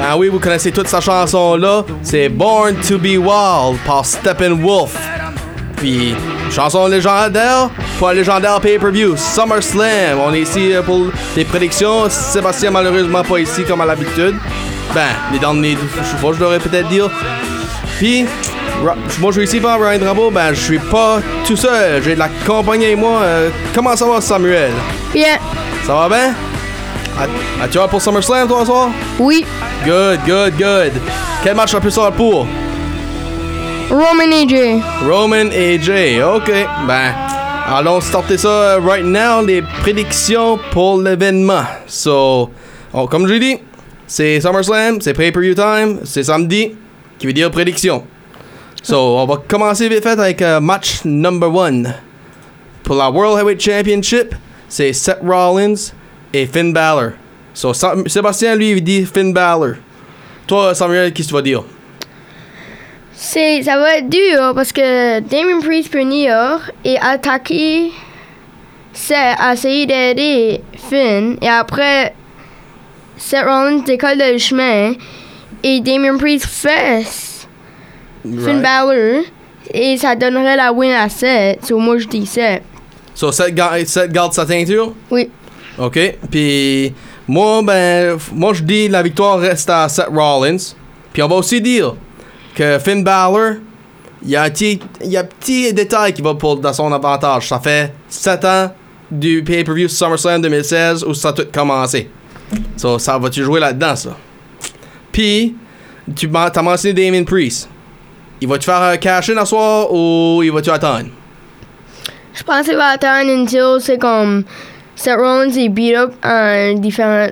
Ah oui, vous connaissez toute sa chanson-là. C'est Born to be Wild par Steppenwolf. Puis, chanson légendaire pour un légendaire pay-per-view, SummerSlam. On est ici euh, pour les prédictions. Sébastien, malheureusement, pas ici comme à l'habitude. Ben, les derniers fois, je devrais peut-être dire. Puis, moi, je suis ici par Ryan Drapeau. Ben, je suis pas tout seul. J'ai de la compagnie avec moi. Euh, comment ça va, Samuel? Bien. Ça va bien? Ah, tu vas pour SummerSlam, toi, ce soir? Oui. Good, good, good. Quel match la plus sort pour? Roman AJ. Roman AJ. OK. Ben, allons starter ça euh, right now. Les prédictions pour l'événement. So, oh, comme je l'ai dit, c'est SummerSlam, c'est pay-per-view time, c'est samedi, qui veut dire prédiction. So, on va commencer vite fait avec euh, match number one. Pour la World Heavyweight Championship, c'est Seth Rollins et Finn Balor. So, Sébastien, lui, dit Finn Balor. Toi, Samuel, qu'est-ce que tu vas dire? Ça va être dur parce que Damien Priest peut venir et attaquer, c'est essayer d'aider Finn et après Seth Rollins décolle le chemin et Damien Priest fesse Finn Right. Balor et ça donnerait la win à Seth. So moi je dis Seth. So, Seth, ga- Seth garde sa teinture? Oui. OK. Puis, moi, ben, moi, je dis la victoire reste à Seth Rollins. Puis, on va aussi dire que Finn Balor, il y a un petit, y a un petit détail qui va pour, dans son avantage. Ça fait 7 ans du pay-per-view SummerSlam 2016 où ça a tout commencé. So, ça va-tu jouer là-dedans, ça? Puis, tu t'as mentionné Damien Priest. Il va-tu faire un cash-in à soir ou il va-tu attendre? Je pense qu'il va attendre until c'est comme Seth Rollins est beat up en différents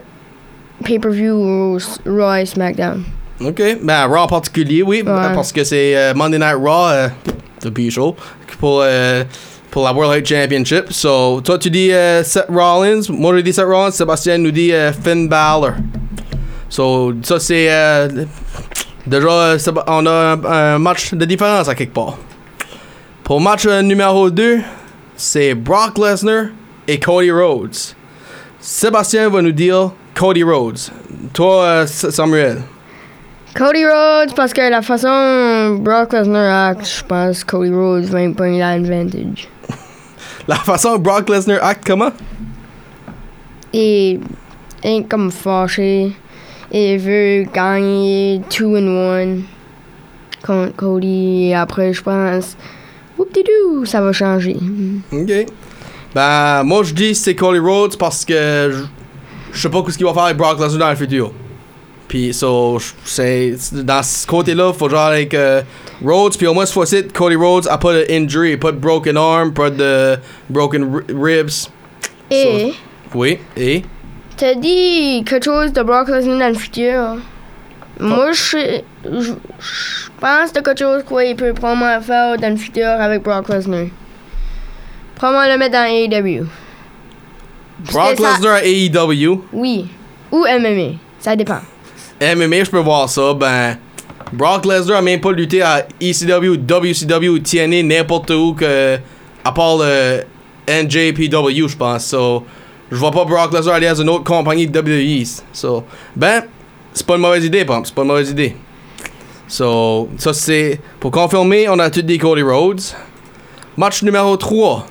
pay-per-view Raw et SmackDown. OK. Ben, Raw en particulier, oui. Ouais. Parce que c'est euh, Monday Night Raw, euh, depuis chaud, pour, euh, pour la World Heavyweight Championship. So, toi, tu dis euh, Seth Rollins. Moi, je dis Seth Rollins. Sébastien nous dit Finn Balor. So, ça, c'est. Déjà, euh, on a un, match de différence à quelque part. Pour le match euh, numéro 2, c'est Brock Lesnar et Cody Rhodes. Sébastien va nous dire Cody Rhodes. Toi, euh, Samuel. Cody Rhodes, parce que la façon Brock Lesnar acte, je pense Cody Rhodes va prendre l'advantage. La façon Brock Lesnar acte comment? Et est comme fâché. Et veut gagner 2 in 1 contre Cody. Et après, je pense, whoop-de-doo, ça va changer. Ok. Ben, moi je dis c'est Cody Rhodes parce que je- sais pas ce qu'il va faire avec Brock Lesnar dans le futur. Puis, so, c'est dans ce côté-là, faut genre avec euh, Rhodes, puis au moins cette fois-ci, Cody Rhodes a pas d'injury, pas de broken arm, pas de broken ri- ribs. Et, Oui, et? T'as dit quelque chose de Brock Lesnar dans le futur. Moi, je je je pense de quelque chose qu'il peut probablement faire dans le futur avec Brock Lesnar. Probablement le mettre dans AEW. Brock Lesnar à AEW. Oui. Ou MMA. Ça dépend. MMA, je peux voir ça. Ben, Brock Lesnar a même pas lutté à ECW, WCW, TNA, n'importe où que. À part le NJPW, je pense. So, je vois pas Brock Lesnar aller dans une autre compagnie de WWE. So, ben, c'est pas une mauvaise idée, Pump. C'est pas une mauvaise idée. So, ça c'est. Pour confirmer, on a tout dit Cody Rhodes. Match numéro 3.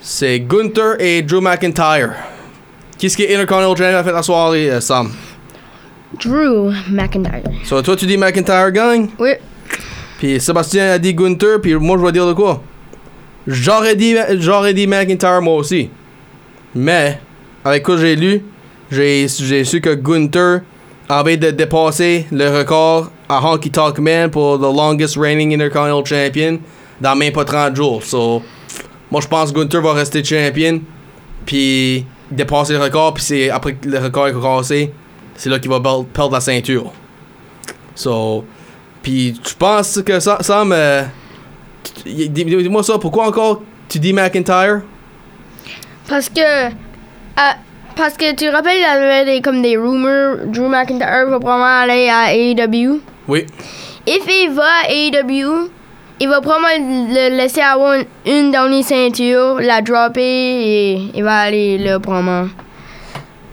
C'est Gunther et Drew McIntyre. Qu'est-ce qui est Intercontinental Champion a fait la soirée, euh, Sam? Drew McIntyre. So, toi, tu dis McIntyre gagne, Oui. puis Sébastien a dit Gunther, puis moi, je vais dire de quoi? J'aurais dit, j'aurais dit McIntyre, moi aussi. Mais, avec quoi j'ai lu, j'ai, su que Gunther avait de dépasser le record à Honky Tonk Man pour the longest reigning Intercontinental Champion dans même pas 30 jours. So, moi, je pense que Gunther va rester champion, puis dépasser le record, puis c'est après que le record est cassé, c'est là qu'il va perdre la ceinture. So, puis je pense que ça, Sam, euh, tu- dis-moi ça, pourquoi encore tu dis McIntyre? Parce que. ah, parce que tu rappelles, il y avait des, comme des rumors. Drew McIntyre va probablement aller à AEW. Oui. If il va à AEW, il va probablement le laisser avoir une, une dernière ceinture, la dropper et il va aller là probablement.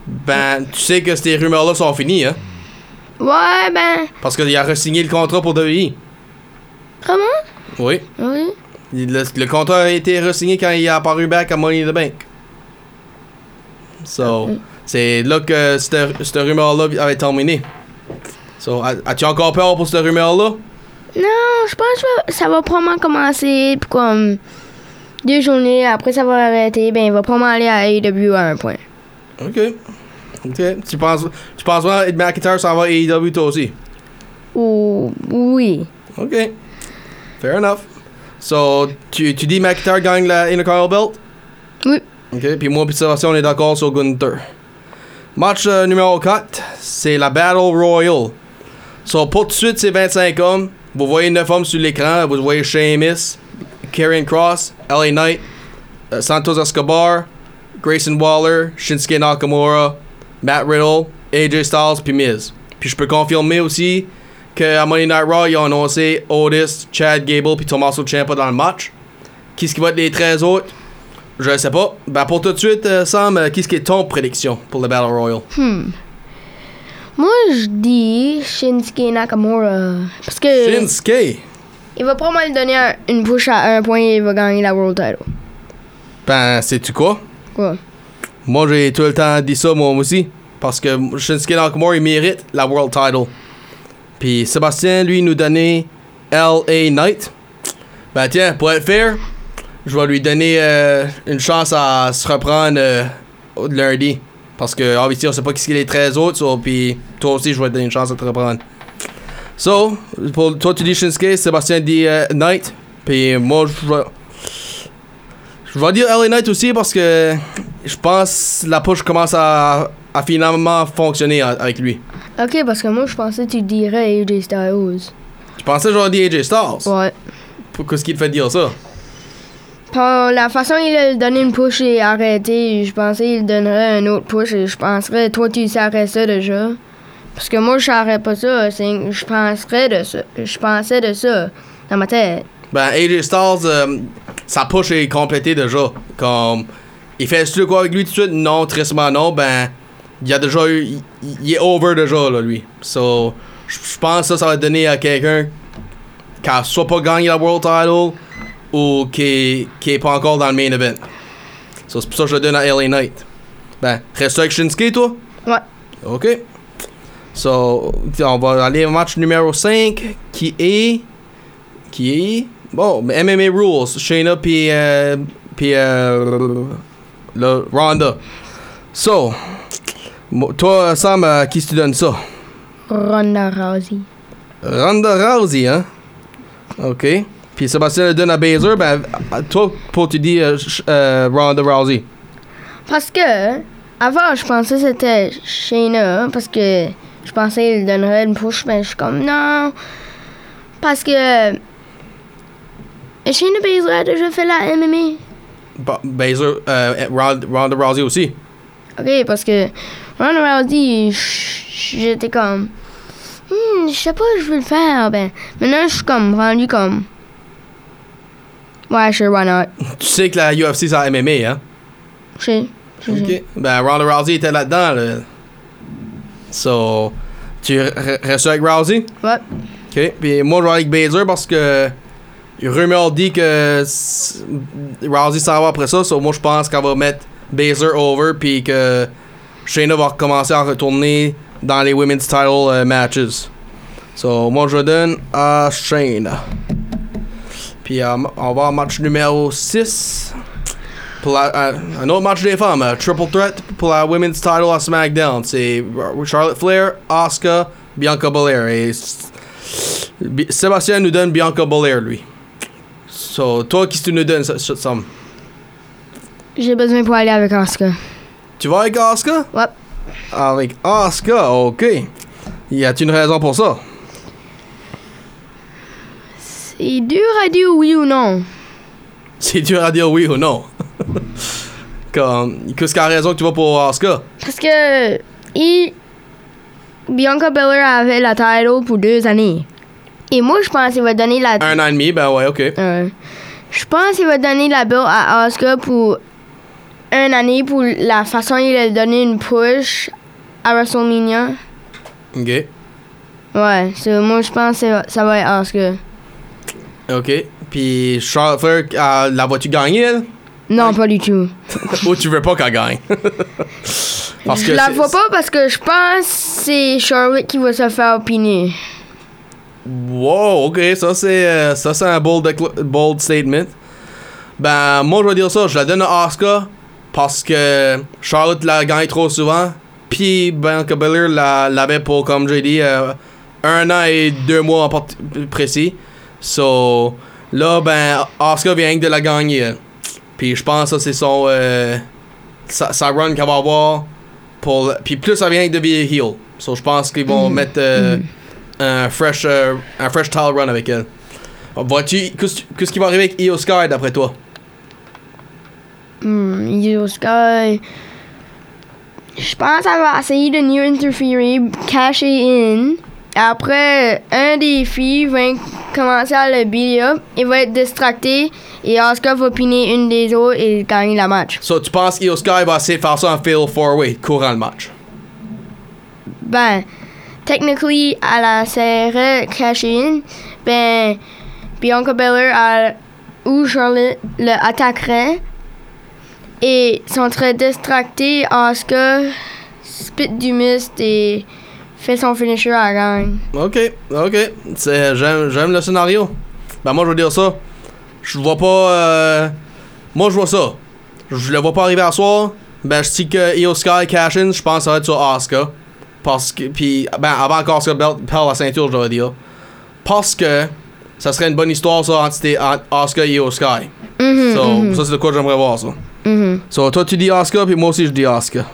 Ben, tu sais que ces rumeurs-là sont finies, hein? Ouais, ben, Parce qu'il a re-signé le contrat pour WWE. comment? Oui. Oui. Le, le contrat a été re-signé quand il a apparu back à Money in the Bank. So, c'est là que cette, cette rumeur-là avait terminé. So, as-tu encore peur pour cette rumeur-là? Non, je pense que ça va probablement commencer, puis comme deux journées après ça va arrêter, ben il va probablement aller à AEW à un point. Ok. Ok. Tu penses, tu penses vraiment Ed McIntyre s'en va à AEW toi aussi? Ou oui. Ok. Fair enough. So, tu, tu dis McIntyre gagne la Intercontinental Belt? Oui. Ok. Puis moi, puis on est d'accord sur Gunther. Match euh, numéro 4, c'est la Battle Royal. So, pour tout de suite, c'est 25 hommes. Vous voyez 9 hommes sur l'écran. Vous voyez Sheamus, Karrion Cross, LA Knight, euh, Santos Escobar, Grayson Waller, Shinsuke Nakamura, Matt Riddle, AJ Styles, puis Miz. Puis je peux confirmer aussi qu'à Monday Night Raw, ils ont annoncé Otis, Chad Gable, puis Tommaso Ciampa dans le match. Qu'est-ce qui va être les 13 autres? Je sais pas. Ben pour tout de suite, euh, Sam, euh, qu'est-ce qui est ton prédiction pour le Battle Royal? Hmm. Moi, je dis Shinsuke Nakamura. Parce que Shinsuke! il va probablement lui donner un- une push à un point et il va gagner la World Title. Ben, sais-tu quoi? Quoi? Moi, j'ai tout le temps dit ça, moi aussi. Parce que Shinsuke Nakamura, il mérite la World Title. Puis Sébastien, lui, nous donnait L.A. Knight. Ben, tiens, pour être fair, je vais lui donner euh, une chance à se reprendre euh, lundi. Parce que, obviously, on sait pas qui sont les 13 autres. so, puis toi aussi, je vais te donner une chance à te reprendre. So, pour toi, tu dis Shinsuke, Sébastien dit euh, Knight. Puis moi, je vais. Je vais dire LA Knight aussi parce que je pense que la push commence à, à finalement fonctionner a- avec lui. Ok, parce que moi, je pensais que tu dirais AJ Styles. Je pensais que j'aurais dit AJ Styles. Ouais. Pour- Qu'est-ce qui te fait dire ça? Par la façon il a donné une push et arrêté, je pensais qu'il donnerait un autre push et je penserais, toi tu s'arrêtes ça déjà. Parce que moi je s'arrête pas ça, je penserais de ça. Je pensais de ça dans ma tête. Ben, AJ Styles, euh, sa push est complétée déjà. Comme, il fait ce quoi avec lui tout de suite? Non, tristement non. Ben, il a déjà eu, il, est over déjà, là, lui. So, je pense que ça, ça va donner à quelqu'un qui a soit pas gagné la World Title ou qui, qui est pas encore dans le main event. So, c'est pour ça que je le donne à LA Knight. Ben, reste avec Shinsuke, toi? Ouais. OK. So, on va aller au match numéro 5 qui est. Qui est. Bon, MMA Rules. Shayna puis. Euh, puis. Euh, le Ronda. So, toi, Sam, euh, qui tu donnes ça? Ronda Rousey. Ronda Rousey, hein? OK. Puis Sébastien le donne à Baszler. Ben, toi, pour tu dis euh, euh, Ronda Rousey. Parce que avant je pensais que c'était Shayna parce que je pensais qu'il donnerait une push, mais je suis comme non. Parce que Shayna Baszler a déjà fait la MMA. Ba- Baszler, euh, Ronda, Rousey aussi. Ok, parce que Ronda Rousey, j'étais comme, hmm, je sais pas, je veux le faire. Ben, maintenant, je suis comme rendu comme, ouais, sure, why not? Tu sais que la UFC, c'est la MMA, hein? Je sais. Ok. Ben, Ronda Rousey était là-dedans, là. So, tu re- restes avec Rousey? Ouais. Ok. Puis moi, je vais avec Baszler parce que. Rumeur dit que Rousey s'en va après ça, so moi je pense qu'elle va mettre Baszler over, puis que Shayna va recommencer à retourner dans les women's title euh, matches. So moi je donne à Shayna. Puis euh, on va au match numéro 6. Pour la- euh, un autre match des femmes, euh, triple threat pour la women's title à SmackDown. C'est Charlotte Flair, Asuka, Bianca Belair. Et Sébastien nous donne Bianca Belair, lui. So, toi, qu'est-ce que tu nous donnes, ça- Sam? J'ai besoin pour aller avec Asuka. Tu vas avec Asuka? Ouais. Avec Asuka, ok. Y a-t-il une raison pour ça? C'est dur à dire oui ou non. C'est dur à dire oui ou non. Comme, qu'est-ce qu'a raison que tu vas pour Asuka? Parce que il, Bianca Belair avait la title pour deux années. Et moi, je pense qu'il va donner la. Un an et demi, ben ouais, ok. Euh, je pense qu'il va donner la belt à Oscar pour une année pour la façon il a donné une push à WrestleMania. Ok. Ouais, so, moi je pense que ça va être Oscar. Ok. Puis Charlotte Flair, euh, la vois-tu gagner, elle? Non, pas du tout. Ou tu veux pas qu'elle gagne? Parce je la vois pas parce que je pense que c'est Charlotte qui va se faire opiner. Wow, ok, ça c'est euh, ça c'est un bold, bold statement. Ben moi je vais dire ça, je la donne à Oscar parce que Charlotte l'a gagné trop souvent. Puis Bianca Belair l'a- l'avait pour, comme j'ai dit, euh, un an et deux mois en précis. So là ben Oscar vient de la gagner. elle. Puis je pense que c'est son euh, sa, sa run qu'elle va avoir pour puis plus ça vient de devenir heel. So je pense qu'ils vont mettre euh, un fresh euh, un fresh title run avec elle. Vois-tu qu'est-ce qui va arriver avec Io Sky d'après toi? Hmm, Io Sky. Je pense qu'elle va essayer de new interférer, cacher in. Après, un des filles va commencer à le beat up. Il va être distracté. Et Oscar va piner une des autres et gagner la match. So tu penses Sky va essayer de faire ça en fail four way courant le match? Ben, technically, à la serre caché in, ben, Bianca Belair a- ou Charlotte le attaquerait et sont très distractés. Oscar spit du mist et fait son finisher à la gagne. Ok, ok. J'aime le scénario. Ben moi je veux dire ça. Je vois pas. euh, moi je vois ça. Je le vois pas arriver à soir. Ben je dis que Io Sky cash je pense que ça va être sur Oscar. Parce que. Puis ben avant belt- perd la ceinture, je dois dire. Parce que ça serait une bonne histoire ça entre, Oscar et Io Sky. Mhm, So, mhm, ça c'est de quoi j'aimerais voir ça. mhm. So, toi tu dis Oscar, puis moi aussi je dis Oscar.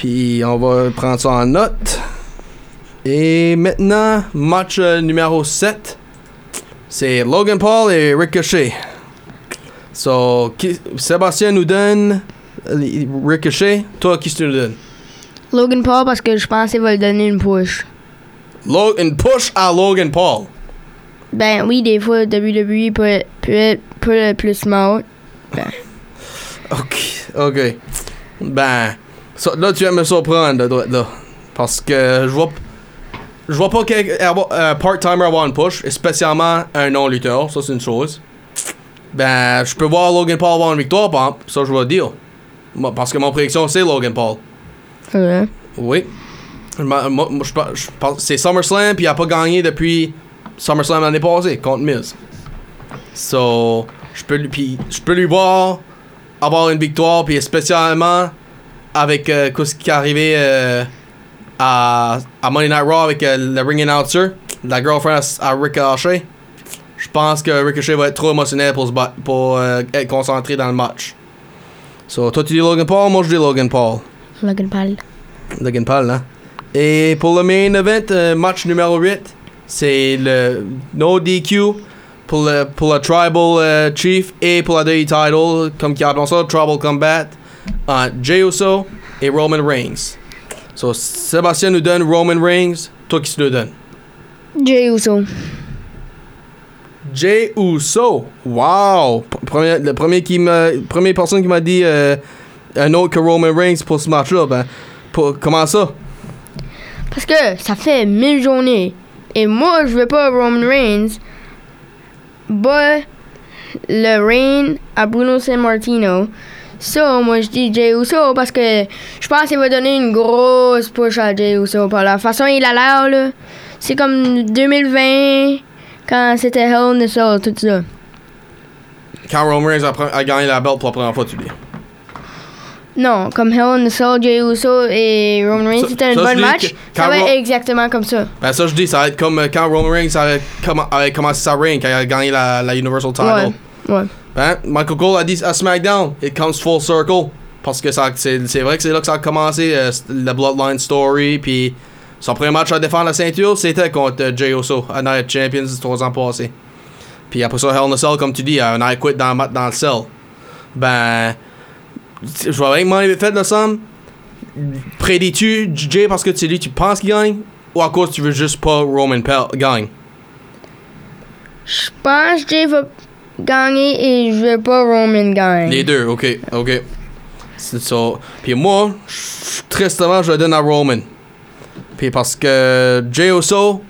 Puis on va prendre ça en note. Et maintenant, match euh, numéro 7. C'est Logan Paul et Ricochet. So, qui- Sébastien nous donne euh, Ricochet. Toi, qui tu nous donnes? Logan Paul parce que je pense qu'il va lui donner une push. Lo- une push à Logan Paul. Ben oui, des fois, WWE peut, peut être peut être plus smart. Ok, ok. Ben, là tu vas me surprendre, là, là. Parce que je vois, je vois pas qu'un euh, part-timer avoir une push, et spécialement un non-lutteur, ça c'est une chose. Ben, je peux voir Logan Paul avoir une victoire, par exemple, ça je vais dire. Moi, Parce que mon prédiction c'est Logan Paul. Ouais. Oui. C'est SummerSlam, puis il a pas gagné depuis SummerSlam l'année passée contre Miz. So, je peux lui, puis je peux lui voir avoir une victoire, puis spécialement avec euh, ce qui est arrivé euh, à, à Monday Night Raw avec euh, le ring announcer, la girlfriend à, à Ricochet. Je pense que Ricochet va être trop émotionnel pour, se pour euh, être concentré dans le match. So, toi tu dis Logan Paul, moi je dis Logan Paul. Logan Paul. Logan Paul, hein. Et pour le main event, euh, match numéro 8, c'est le no DQ pour le, pour le Tribal Chief et pour la WWE Title, comme qui ça, Tribal Combat, entre Jey Uso et Roman Reigns. So, Sébastien nous donne Roman Reigns, toi qui tu nous donnes? Jey Uso. Jey Uso, wow! Premier, le premier qui m'a, première personne qui m'a dit euh, un autre que Roman Reigns pour ce match-là, ben, pour, comment ça? Parce que ça fait mille journées. Et moi, je veux pas Roman Reigns. Bah, le reign à Bruno San Martino. So, moi, je dis Jey Uso parce que je pense qu'il va donner une grosse push à Jey Uso. Par la façon il a l'air, là. C'est comme 2020, quand c'était Hell in Cell, tout ça. Quand Roman Reigns a, gagné la belt pour la première fois, tu dis. Non, comme Hell in a Cell, Jey Uso et Roman Reigns, c'était un bon match. Ça va être exactement comme ça. Ben ça je dis, ça va être comme euh, quand Roman Reigns avait commencé sa reign, quand il a gagné la, la Universal Title. Ouais, ouais. Ben, Michael Cole a dit à SmackDown, it comes full circle. Parce que c'est vrai que c'est là que ça a commencé, euh, la Bloodline Story, puis son premier match à défendre la ceinture, c'était contre euh, Jey Uso, à Night Champions, trois ans passés. Puis après ça, Hell in a Cell, comme tu dis, un Night Quit dans, le dans le cell. Ben, je vois bien que mon fait de somme. Prédis-tu Jay parce que tu dis tu penses qu'il gagne ou à cause tu veux juste pas Roman Pel gagne? Je pense que Jay va gagner et je veux pas Roman gagne. Les deux, ok, ok. C'est ça. Puis moi, tristement, je le donne à Roman. Puis parce que Jay Uso,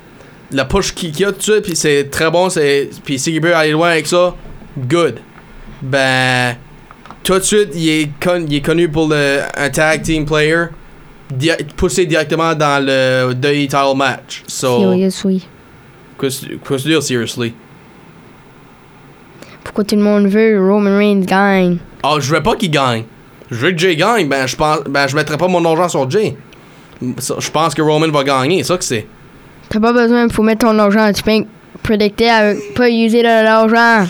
la push qu'il qu'il a tout de suite, puis c'est très bon, c'est puis s'il peut aller loin avec ça, good. Ben, tout de suite, il est, con- il est connu pour le, un tag team player, di- poussé directement dans le WWE title match. So, Seriously. qu'est-ce qu'est-ce que tu veux dire, seriously? Tout le monde veut Roman Reigns gagne? Ah, je veux pas qu'il gagne. Je veux que Jay gagne. Ben, je pense, ben, je mettrai pas mon argent sur Jay. Je pense que Roman va gagner. C'est ça que c'est. T'as pas besoin pour mettre ton argent. Tu peux prédicter avec pas user de l'argent.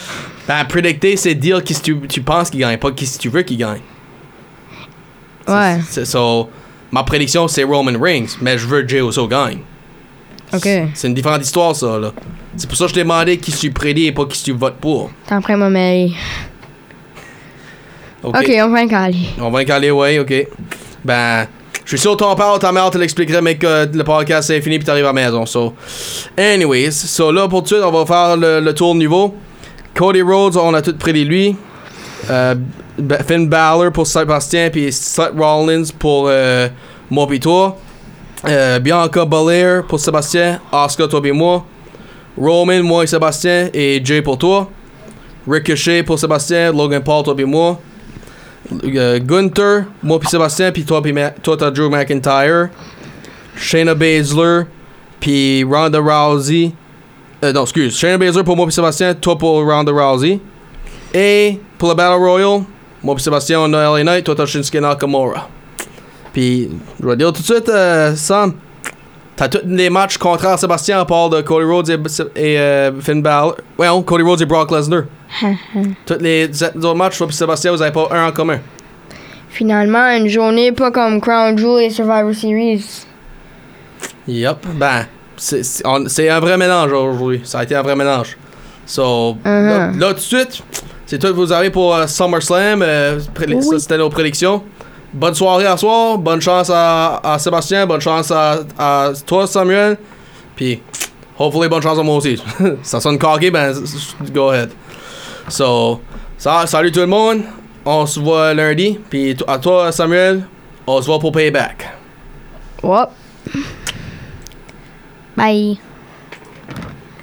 Ben, prédicter, c'est dire qui tu, tu penses qu'il gagne, pas qui tu veux qu'il gagne. Ouais. C'est so, ma prédiction, c'est Roman Reigns, mais je veux que Jay Uso gagne. Ok. C'est une différente histoire, ça, là. C'est pour ça que je t'ai demandé qui tu prédis et pas qui tu votes pour. T'en prends ma mairie. Ok. Ok, on va aller. On va caler, ouais, ok. Ben, je suis sûr que t'en parles, ta mère te l'expliquerait, mais que le podcast c'est fini puis t'arrives à la maison. So, anyways, so là pour tout de suite, on va faire le, le tour de niveau. Cody Rhodes, on a tout prédit lui. Euh, Finn Balor pour Sébastien puis Seth Rollins pour euh, moi pis toi. Euh, Bianca Belair pour Sébastien, Oscar toi. Roman, moi et Sébastien et Jay pour toi. Ricochet pour Sébastien, Logan Paul toi pis moi. Gunther, moi puis Sébastien, puis toi, Drew McIntyre, Shayna Baszler, puis Ronda Rousey. Euh, non, excuse, Shayna Baszler pour moi puis Sébastien, Ronda Rousey. Et pour le Battle Royal, moi puis Sébastien on LA Knight, toi Shinsuke Nakamura. Puis, je vais dire tout de suite, euh, Sam, t'as tous les matchs contraires à Sébastien à part de Cody Rhodes et, et euh, Finn Balor. Ouais, non, Cody Rhodes et Brock Lesnar. Tous les autres matchs, toi puis Sébastien, vous avez pas un en commun. Finalement, une journée pas comme Crown Jewel et Survivor Series. Yep. Ben, c'est- un vrai mélange aujourd'hui. Ça a été un vrai mélange. So, là, Uh-huh. là, tout de suite, c'est tout que vous avez pour euh, SummerSlam. euh, pré- Oui. Ça, c'était nos prédictions. Bonne soirée à soir. Bonne chance à, à Sébastien. Bonne chance à, à toi, Samuel. Puis, hopefully, bonne chance à moi aussi. ça sonne cocky, ben, go ahead. So, ça, salut tout le monde. On se voit lundi. Puis, à toi, Samuel, on se voit pour Payback. Whoop. Bye.